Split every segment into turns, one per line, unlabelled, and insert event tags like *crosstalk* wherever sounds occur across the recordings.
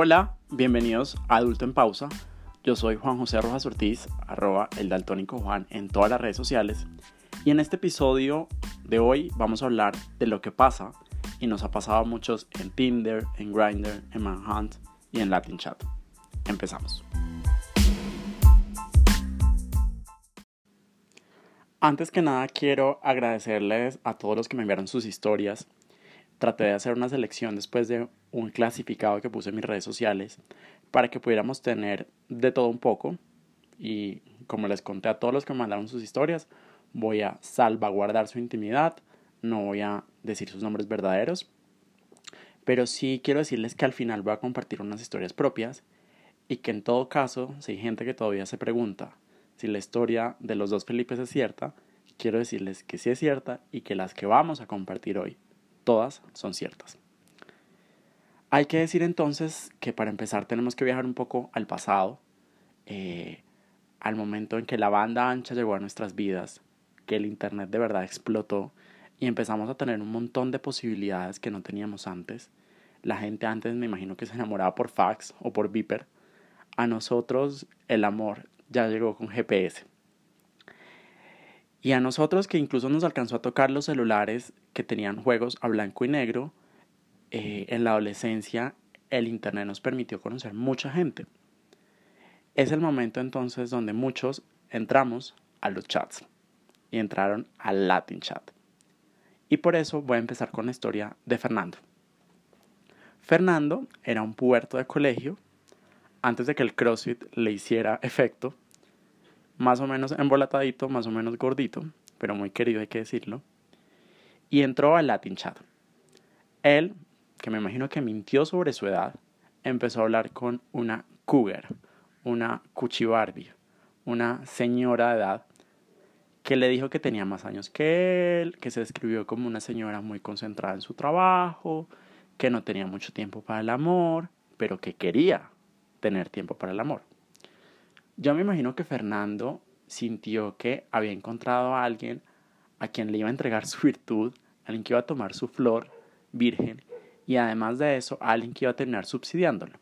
Hola, bienvenidos a Adulto en Pausa. Yo soy Juan José Rojas Ortiz, arroba el daltónico Juan en todas las redes sociales. Y en este episodio de hoy vamos a hablar de lo que pasa y nos ha pasado a muchos en Tinder, en Grindr, en Manhunt y en Latin Chat. Empezamos. Antes que nada quiero agradecerles a todos los que me enviaron sus historias. Traté de hacer una selección después de un clasificado que puse en mis redes sociales para que pudiéramos tener de todo un poco. Y como les conté a todos los que me mandaron sus historias, voy a salvaguardar su intimidad, no voy a decir sus nombres verdaderos. Pero sí quiero decirles que al final voy a compartir unas historias propias y que en todo caso, si hay gente que todavía se pregunta si la historia de los dos Felipes es cierta, quiero decirles que sí es cierta y que las que vamos a compartir hoy, todas son ciertas. Hay que decir entonces que para empezar tenemos que viajar un poco al pasado, eh, al momento en que la banda ancha llegó a nuestras vidas, que el Internet de verdad explotó y empezamos a tener un montón de posibilidades que no teníamos antes. La gente antes me imagino que se enamoraba por fax o por Viper. A nosotros el amor ya llegó con GPS. Y a nosotros que incluso nos alcanzó a tocar los celulares que tenían juegos a blanco y negro, eh, en la adolescencia el Internet nos permitió conocer mucha gente. Es el momento entonces donde muchos entramos a los chats y entraron al Latin Chat. Y por eso voy a empezar con la historia de Fernando. Fernando era un puerto de colegio antes de que el CrossFit le hiciera efecto, más o menos embolatadito, más o menos gordito, pero muy querido hay que decirlo, y entró al Latin Chat. Él, que me imagino que mintió sobre su edad, empezó a hablar con una cougar, una cuchibarbi, una señora de edad, que le dijo que tenía más años que él, que se describió como una señora muy concentrada en su trabajo, que no tenía mucho tiempo para el amor, pero que quería tener tiempo para el amor. Yo me imagino que Fernando sintió que había encontrado a alguien a quien le iba a entregar su virtud, alguien que iba a tomar su flor virgen y además de eso alguien que iba a terminar subsidiándolo.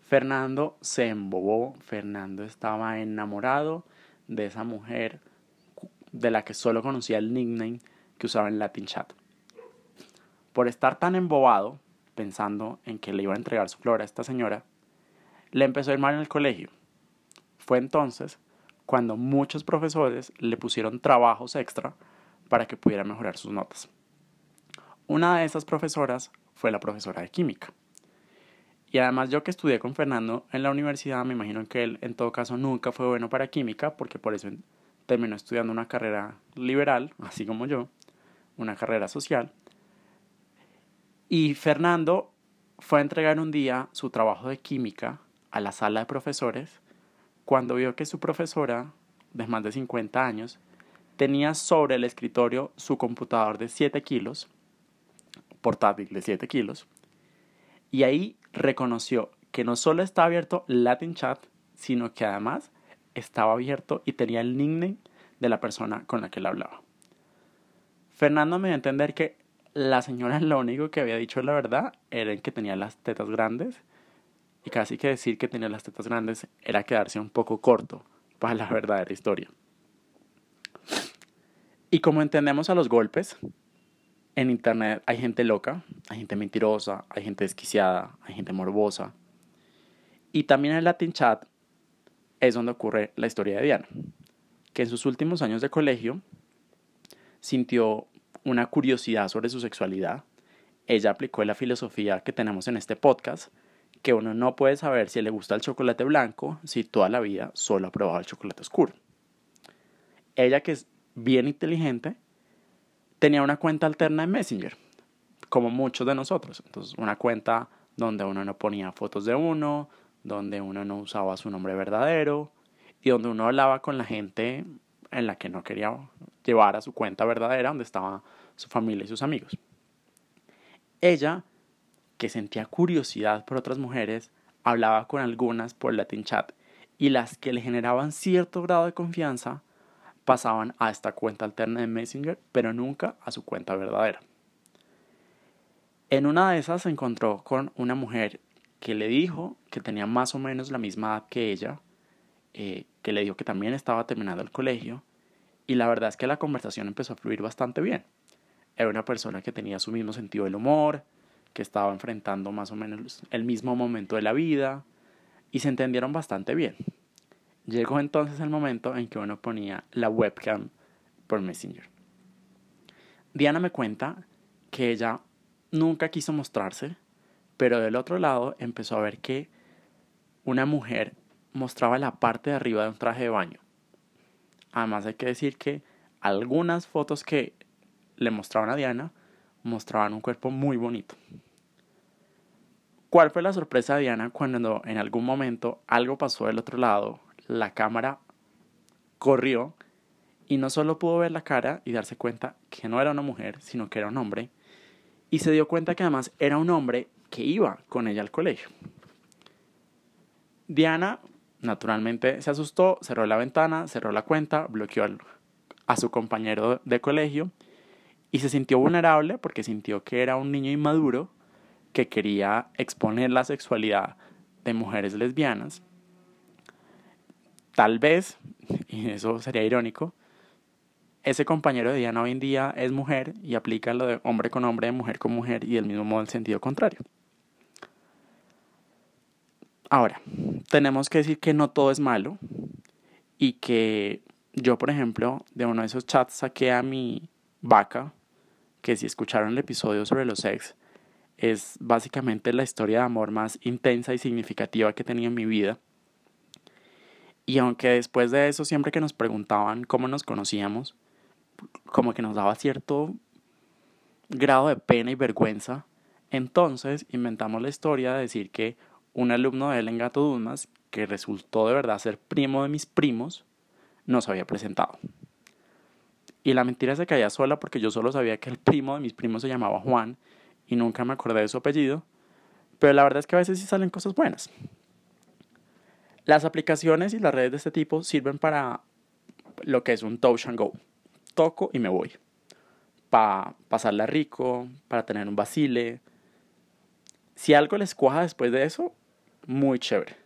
Fernando se embobó, Fernando estaba enamorado de esa mujer de la que solo conocía el nickname que usaba en Latin Chat. Por estar tan embobado, pensando en que le iba a entregar su flor a esta señora, le empezó a ir mal en el colegio. Fue entonces cuando muchos profesores le pusieron trabajos extra para que pudiera mejorar sus notas. Una de esas profesoras fue la profesora de química. Y además yo que estudié con Fernando en la universidad, me imagino que él en todo caso nunca fue bueno para química, porque por eso terminó estudiando una carrera liberal, así como yo, una carrera social. Y Fernando fue a entregar un día su trabajo de química a la sala de profesores cuando vio que su profesora, de más de 50 años, tenía sobre el escritorio su computador de 7 kilos, portátil de 7 kilos, y ahí reconoció que no solo estaba abierto Latin Chat, sino que además estaba abierto y tenía el nickname de la persona con la que él hablaba. Fernando me dio a entender que la señora lo único que había dicho la verdad era que tenía las tetas grandes y casi que decir que tenía las tetas grandes era quedarse un poco corto para la *laughs* verdadera historia. Y como entendemos a los golpes, en internet hay gente loca, hay gente mentirosa, hay gente desquiciada, hay gente morbosa. Y también en el Latin Chat es donde ocurre la historia de Diana, que en sus últimos años de colegio sintió una curiosidad sobre su sexualidad, ella aplicó la filosofía que tenemos en este podcast, que uno no puede saber si le gusta el chocolate blanco si toda la vida solo ha probado el chocolate oscuro. Ella, que bien inteligente, tenía una cuenta alterna en Messenger, como muchos de nosotros. Entonces, una cuenta donde uno no ponía fotos de uno, donde uno no usaba su nombre verdadero y donde uno hablaba con la gente en la que no quería llevar a su cuenta verdadera, donde estaba su familia y sus amigos. Ella, que sentía curiosidad por otras mujeres, hablaba con algunas por Latin Chat y las que le generaban cierto grado de confianza pasaban a esta cuenta alterna de Messenger, pero nunca a su cuenta verdadera. En una de esas se encontró con una mujer que le dijo que tenía más o menos la misma edad que ella, eh, que le dijo que también estaba terminando el colegio, y la verdad es que la conversación empezó a fluir bastante bien. Era una persona que tenía su mismo sentido del humor, que estaba enfrentando más o menos el mismo momento de la vida, y se entendieron bastante bien. Llegó entonces el momento en que uno ponía la webcam por Messenger. Diana me cuenta que ella nunca quiso mostrarse, pero del otro lado empezó a ver que una mujer mostraba la parte de arriba de un traje de baño. Además hay que decir que algunas fotos que le mostraban a Diana mostraban un cuerpo muy bonito. ¿Cuál fue la sorpresa de Diana cuando en algún momento algo pasó del otro lado la cámara corrió y no solo pudo ver la cara y darse cuenta que no era una mujer, sino que era un hombre, y se dio cuenta que además era un hombre que iba con ella al colegio. Diana naturalmente se asustó, cerró la ventana, cerró la cuenta, bloqueó a su compañero de colegio y se sintió vulnerable porque sintió que era un niño inmaduro que quería exponer la sexualidad de mujeres lesbianas Tal vez, y eso sería irónico, ese compañero de Diana hoy en día es mujer y aplica lo de hombre con hombre, mujer con mujer y del mismo modo en sentido contrario. Ahora, tenemos que decir que no todo es malo y que yo, por ejemplo, de uno de esos chats saqué a mi vaca, que si escucharon el episodio sobre los ex, es básicamente la historia de amor más intensa y significativa que he tenido en mi vida. Y aunque después de eso, siempre que nos preguntaban cómo nos conocíamos, como que nos daba cierto grado de pena y vergüenza, entonces inventamos la historia de decir que un alumno de él en Gato Dumas, que resultó de verdad ser primo de mis primos, nos había presentado. Y la mentira se caía sola porque yo solo sabía que el primo de mis primos se llamaba Juan y nunca me acordé de su apellido. Pero la verdad es que a veces sí salen cosas buenas. Las aplicaciones y las redes de este tipo sirven para lo que es un touch and go. Toco y me voy. Para pasarla rico, para tener un vacile. Si algo les cuaja después de eso, muy chévere.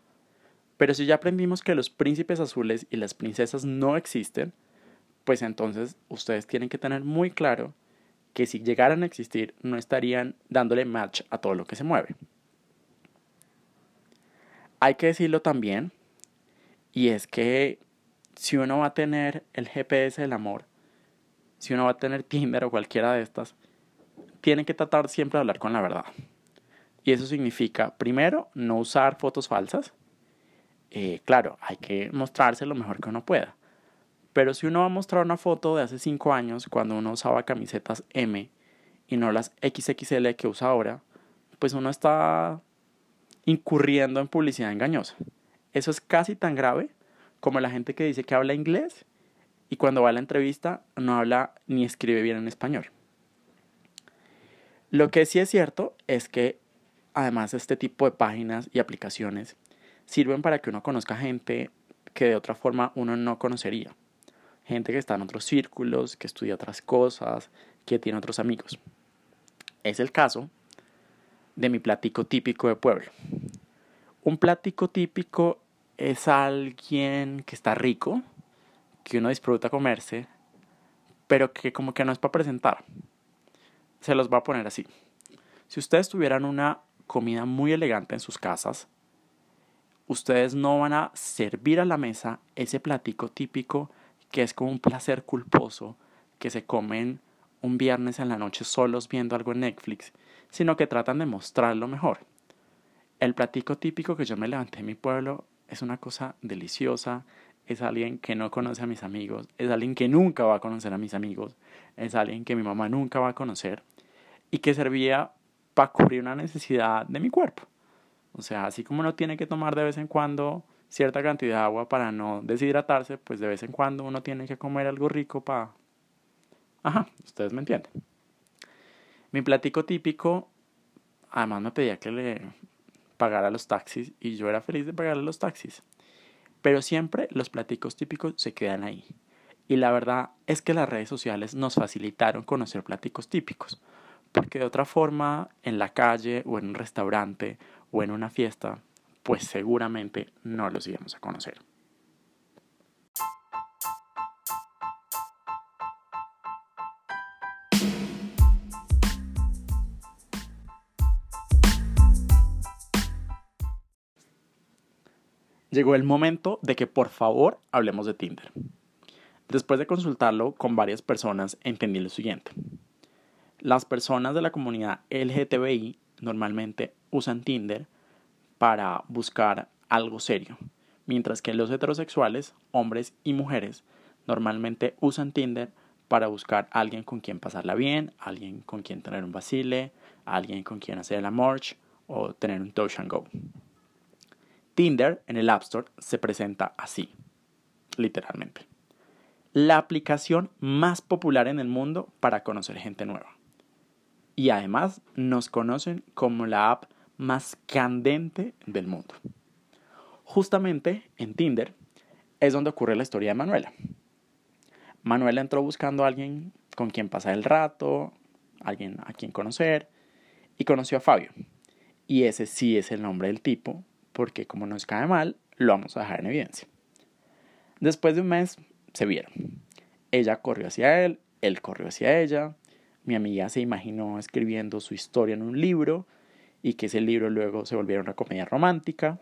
Pero si ya aprendimos que los príncipes azules y las princesas no existen, pues entonces ustedes tienen que tener muy claro que si llegaran a existir no estarían dándole match a todo lo que se mueve. Hay que decirlo también, y es que si uno va a tener el GPS del amor, si uno va a tener Tinder o cualquiera de estas, tiene que tratar siempre de hablar con la verdad. Y eso significa, primero, no usar fotos falsas. Eh, claro, hay que mostrarse lo mejor que uno pueda. Pero si uno va a mostrar una foto de hace 5 años, cuando uno usaba camisetas M y no las XXL que usa ahora, pues uno está incurriendo en publicidad engañosa. Eso es casi tan grave como la gente que dice que habla inglés y cuando va a la entrevista no habla ni escribe bien en español. Lo que sí es cierto es que además este tipo de páginas y aplicaciones sirven para que uno conozca gente que de otra forma uno no conocería. Gente que está en otros círculos, que estudia otras cosas, que tiene otros amigos. Es el caso de mi platico típico de pueblo. Un plático típico es alguien que está rico, que uno disfruta comerse, pero que como que no es para presentar. Se los va a poner así. Si ustedes tuvieran una comida muy elegante en sus casas, ustedes no van a servir a la mesa ese platico típico que es como un placer culposo que se comen un viernes en la noche solos viendo algo en Netflix, sino que tratan de mostrarlo mejor. El platico típico que yo me levanté en mi pueblo es una cosa deliciosa, es alguien que no conoce a mis amigos, es alguien que nunca va a conocer a mis amigos, es alguien que mi mamá nunca va a conocer y que servía para cubrir una necesidad de mi cuerpo. O sea, así como uno tiene que tomar de vez en cuando cierta cantidad de agua para no deshidratarse, pues de vez en cuando uno tiene que comer algo rico para... Ajá, ustedes me entienden. Mi platico típico, además me pedía que le pagar a los taxis y yo era feliz de pagar a los taxis. Pero siempre los platicos típicos se quedan ahí. Y la verdad es que las redes sociales nos facilitaron conocer platicos típicos, porque de otra forma en la calle o en un restaurante o en una fiesta, pues seguramente no los íbamos a conocer. Llegó el momento de que por favor hablemos de Tinder. Después de consultarlo con varias personas, entendí lo siguiente. Las personas de la comunidad LGTBI normalmente usan Tinder para buscar algo serio, mientras que los heterosexuales, hombres y mujeres, normalmente usan Tinder para buscar a alguien con quien pasarla bien, alguien con quien tener un vacile, alguien con quien hacer el amor o tener un touch and go. Tinder en el App Store se presenta así, literalmente. La aplicación más popular en el mundo para conocer gente nueva. Y además nos conocen como la app más candente del mundo. Justamente en Tinder es donde ocurre la historia de Manuela. Manuela entró buscando a alguien con quien pasar el rato, alguien a quien conocer, y conoció a Fabio. Y ese sí es el nombre del tipo porque como nos cae mal, lo vamos a dejar en evidencia. Después de un mes, se vieron. Ella corrió hacia él, él corrió hacia ella. Mi amiga se imaginó escribiendo su historia en un libro y que ese libro luego se volviera una comedia romántica.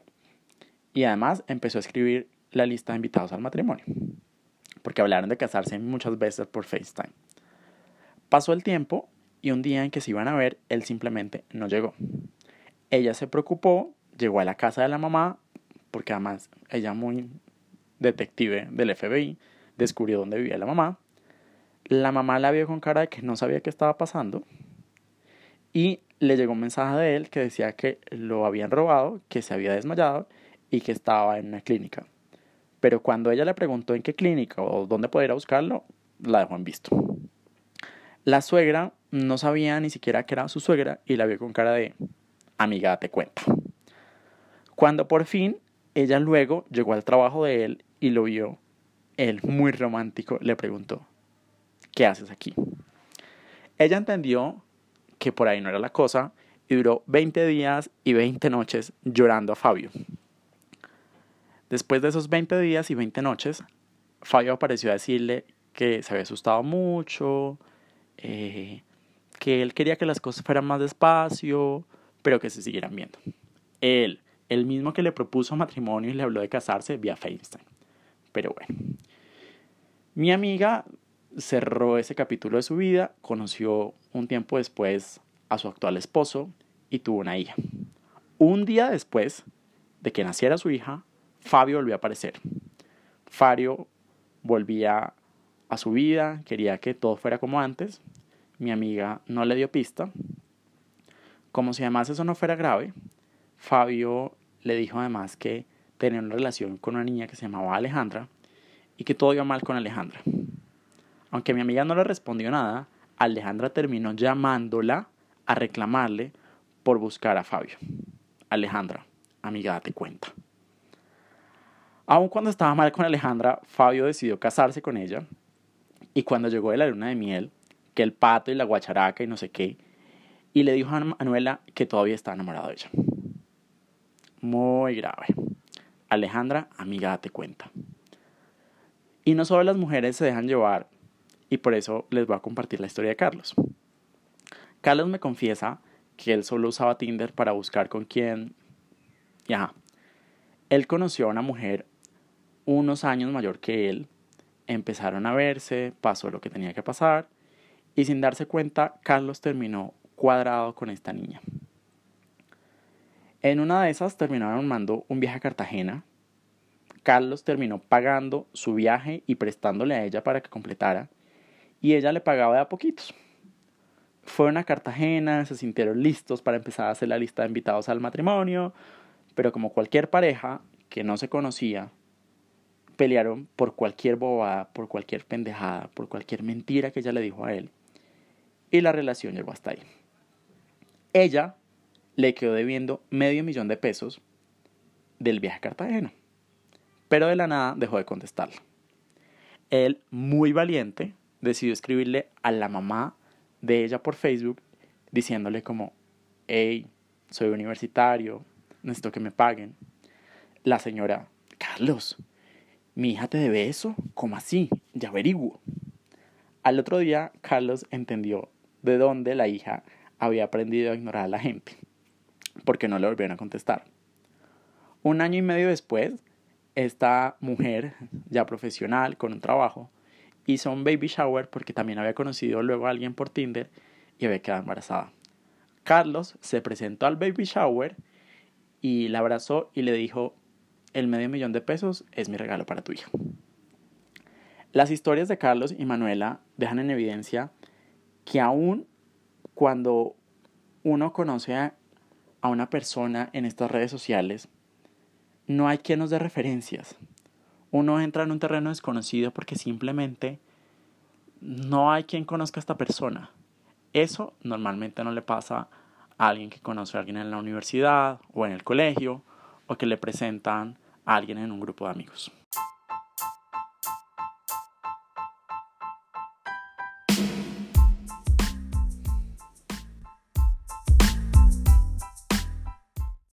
Y además empezó a escribir la lista de invitados al matrimonio, porque hablaron de casarse muchas veces por FaceTime. Pasó el tiempo y un día en que se iban a ver, él simplemente no llegó. Ella se preocupó llegó a la casa de la mamá, porque además ella muy detective del FBI, descubrió dónde vivía la mamá. La mamá la vio con cara de que no sabía qué estaba pasando y le llegó un mensaje de él que decía que lo habían robado, que se había desmayado y que estaba en una clínica. Pero cuando ella le preguntó en qué clínica o dónde podía ir a buscarlo, la dejó en visto. La suegra no sabía ni siquiera que era su suegra y la vio con cara de amiga, te cuenta. Cuando por fin ella luego llegó al trabajo de él y lo vio, él muy romántico le preguntó, ¿qué haces aquí? Ella entendió que por ahí no era la cosa y duró 20 días y 20 noches llorando a Fabio. Después de esos 20 días y 20 noches, Fabio apareció a decirle que se había asustado mucho, eh, que él quería que las cosas fueran más despacio, pero que se siguieran viendo. Él, el mismo que le propuso matrimonio y le habló de casarse vía FaceTime. Pero bueno. Mi amiga cerró ese capítulo de su vida, conoció un tiempo después a su actual esposo y tuvo una hija. Un día después de que naciera su hija, Fabio volvió a aparecer. Fabio volvía a su vida, quería que todo fuera como antes. Mi amiga no le dio pista. Como si además eso no fuera grave, Fabio le dijo además que tenía una relación con una niña que se llamaba Alejandra y que todo iba mal con Alejandra. Aunque mi amiga no le respondió nada, Alejandra terminó llamándola a reclamarle por buscar a Fabio. Alejandra, amiga, date cuenta. Aun cuando estaba mal con Alejandra, Fabio decidió casarse con ella y cuando llegó de la luna de miel, que el pato y la guacharaca y no sé qué, y le dijo a Manuela que todavía estaba enamorado de ella muy grave. Alejandra, amiga, date cuenta. Y no solo las mujeres se dejan llevar, y por eso les voy a compartir la historia de Carlos. Carlos me confiesa que él solo usaba Tinder para buscar con quién. Ya. Él conoció a una mujer unos años mayor que él. Empezaron a verse, pasó lo que tenía que pasar, y sin darse cuenta, Carlos terminó cuadrado con esta niña. En una de esas terminaron armando un viaje a Cartagena. Carlos terminó pagando su viaje y prestándole a ella para que completara. Y ella le pagaba de a poquitos. Fueron a Cartagena, se sintieron listos para empezar a hacer la lista de invitados al matrimonio. Pero como cualquier pareja que no se conocía, pelearon por cualquier bobada, por cualquier pendejada, por cualquier mentira que ella le dijo a él. Y la relación llegó hasta ahí. Ella le quedó debiendo medio millón de pesos del viaje a Cartagena. Pero de la nada dejó de contestarle. Él, muy valiente, decidió escribirle a la mamá de ella por Facebook diciéndole como, hey, soy universitario, necesito que me paguen. La señora, Carlos, mi hija te debe eso. ¿Cómo así? Ya averiguo. Al otro día, Carlos entendió de dónde la hija había aprendido a ignorar a la gente, porque no le volvieron a contestar. Un año y medio después, esta mujer, ya profesional, con un trabajo, hizo un baby shower porque también había conocido luego a alguien por Tinder y había quedado embarazada. Carlos se presentó al baby shower y la abrazó y le dijo, el medio millón de pesos es mi regalo para tu hija. Las historias de Carlos y Manuela dejan en evidencia que aún cuando uno conoce una persona en estas redes sociales, no hay quien nos dé referencias. Uno entra en un terreno desconocido porque simplemente no hay quien conozca a esta persona. Eso normalmente no le pasa a alguien que conoce a alguien en la universidad o en el colegio o que le presentan a alguien en un grupo de amigos.